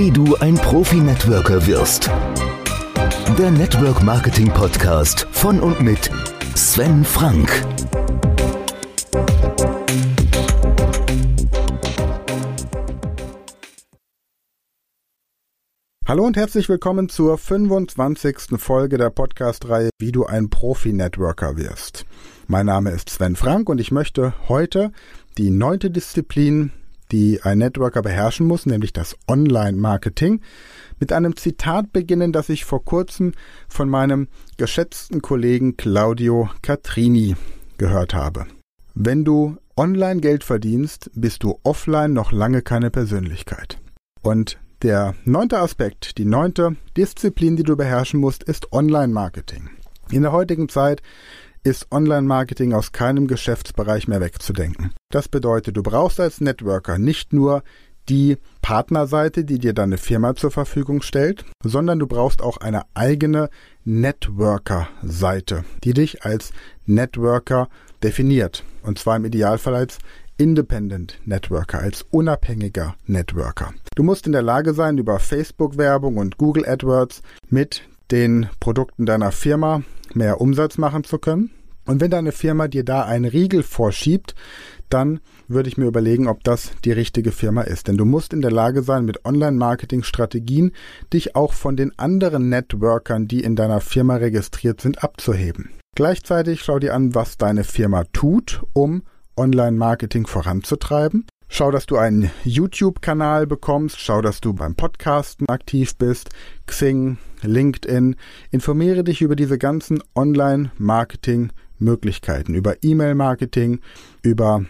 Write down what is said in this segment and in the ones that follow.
wie du ein Profi-Networker wirst. Der Network Marketing Podcast von und mit Sven Frank. Hallo und herzlich willkommen zur 25. Folge der Podcast-Reihe Wie du ein Profi-Networker wirst. Mein Name ist Sven Frank und ich möchte heute die neunte Disziplin, die ein Networker beherrschen muss, nämlich das Online-Marketing, mit einem Zitat beginnen, das ich vor kurzem von meinem geschätzten Kollegen Claudio Catrini gehört habe. Wenn du online Geld verdienst, bist du offline noch lange keine Persönlichkeit. Und der neunte Aspekt, die neunte Disziplin, die du beherrschen musst, ist Online-Marketing. In der heutigen Zeit ist Online-Marketing aus keinem Geschäftsbereich mehr wegzudenken. Das bedeutet, du brauchst als Networker nicht nur die Partnerseite, die dir deine Firma zur Verfügung stellt, sondern du brauchst auch eine eigene Networker-Seite, die dich als Networker definiert. Und zwar im Idealfall als Independent Networker, als unabhängiger Networker. Du musst in der Lage sein, über Facebook-Werbung und Google AdWords mit den Produkten deiner Firma mehr Umsatz machen zu können. Und wenn deine Firma dir da einen Riegel vorschiebt, dann würde ich mir überlegen, ob das die richtige Firma ist. Denn du musst in der Lage sein, mit Online-Marketing-Strategien dich auch von den anderen Networkern, die in deiner Firma registriert sind, abzuheben. Gleichzeitig schau dir an, was deine Firma tut, um Online-Marketing voranzutreiben. Schau, dass du einen YouTube-Kanal bekommst. Schau, dass du beim Podcasten aktiv bist. Xing, LinkedIn. Informiere dich über diese ganzen Online-Marketing-Möglichkeiten, über E-Mail-Marketing, über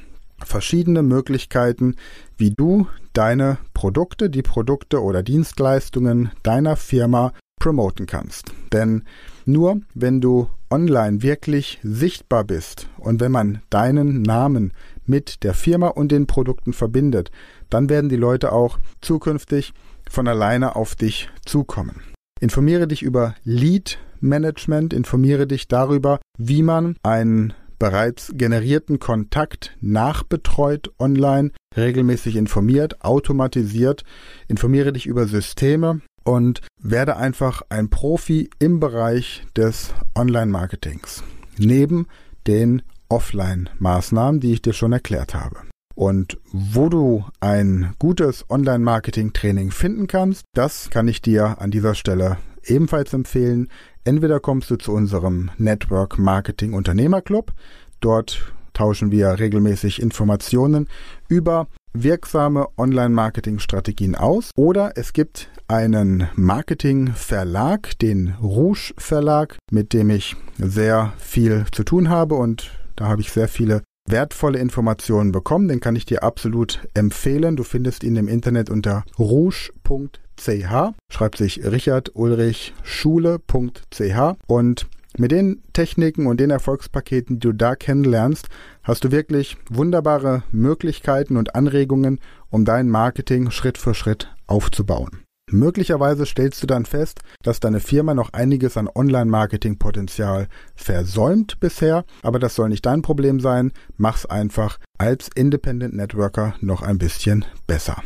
verschiedene Möglichkeiten, wie du deine Produkte, die Produkte oder Dienstleistungen deiner Firma promoten kannst. Denn nur wenn du online wirklich sichtbar bist und wenn man deinen Namen mit der Firma und den Produkten verbindet, dann werden die Leute auch zukünftig von alleine auf dich zukommen. Informiere dich über Lead Management, informiere dich darüber, wie man einen bereits generierten Kontakt nachbetreut online, regelmäßig informiert, automatisiert, informiere dich über Systeme und werde einfach ein Profi im Bereich des Online-Marketings. Neben den Offline-Maßnahmen, die ich dir schon erklärt habe. Und wo du ein gutes Online-Marketing-Training finden kannst, das kann ich dir an dieser Stelle ebenfalls empfehlen. Entweder kommst du zu unserem Network Marketing Unternehmerclub. Dort tauschen wir regelmäßig Informationen über wirksame Online-Marketing-Strategien aus. Oder es gibt einen Marketing-Verlag, den Rouge Verlag, mit dem ich sehr viel zu tun habe und da habe ich sehr viele wertvolle Informationen bekommen. Den kann ich dir absolut empfehlen. Du findest ihn im Internet unter rouge.ch. Schreibt sich Richard Ulrich Schule.ch und mit den Techniken und den Erfolgspaketen, die du da kennenlernst, hast du wirklich wunderbare Möglichkeiten und Anregungen, um dein Marketing Schritt für Schritt aufzubauen. Möglicherweise stellst du dann fest, dass deine Firma noch einiges an Online-Marketing-Potenzial versäumt bisher, aber das soll nicht dein Problem sein. Mach's einfach als Independent Networker noch ein bisschen besser.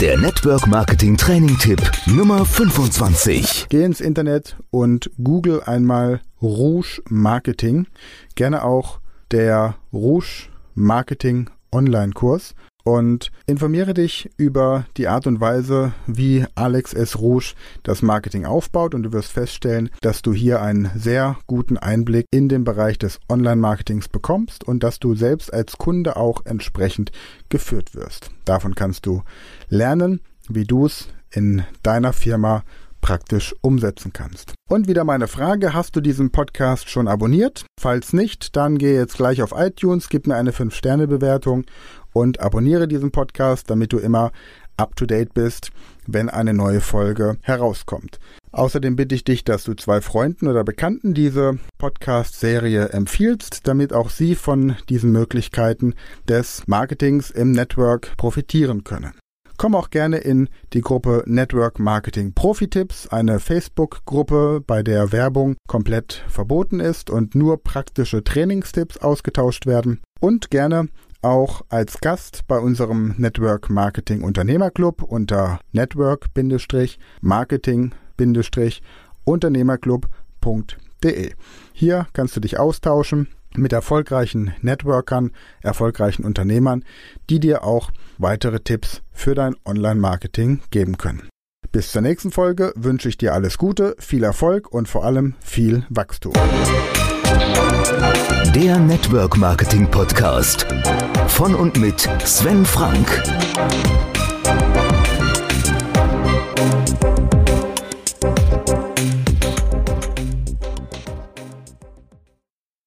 Der Network Marketing Training Tipp Nummer 25. Geh ins Internet und google einmal Rouge Marketing. Gerne auch der Rouge Marketing Online-Kurs und informiere dich über die Art und Weise, wie Alex S. Rouge das Marketing aufbaut und du wirst feststellen, dass du hier einen sehr guten Einblick in den Bereich des Online-Marketings bekommst und dass du selbst als Kunde auch entsprechend geführt wirst. Davon kannst du lernen, wie du es in deiner Firma praktisch umsetzen kannst. Und wieder meine Frage, hast du diesen Podcast schon abonniert? Falls nicht, dann geh jetzt gleich auf iTunes, gib mir eine 5-Sterne-Bewertung und abonniere diesen Podcast, damit du immer up-to-date bist, wenn eine neue Folge herauskommt. Außerdem bitte ich dich, dass du zwei Freunden oder Bekannten diese Podcast-Serie empfiehlst, damit auch sie von diesen Möglichkeiten des Marketings im Network profitieren können. Komm auch gerne in die Gruppe Network Marketing Profi-Tipps, eine Facebook-Gruppe, bei der Werbung komplett verboten ist und nur praktische Trainingstipps ausgetauscht werden. Und gerne auch als Gast bei unserem Network Marketing Unternehmerclub unter network-marketing-unternehmerclub.de. Hier kannst du dich austauschen mit erfolgreichen Networkern, erfolgreichen Unternehmern, die dir auch weitere Tipps für dein Online-Marketing geben können. Bis zur nächsten Folge wünsche ich dir alles Gute, viel Erfolg und vor allem viel Wachstum. Der Network Marketing Podcast von und mit Sven Frank.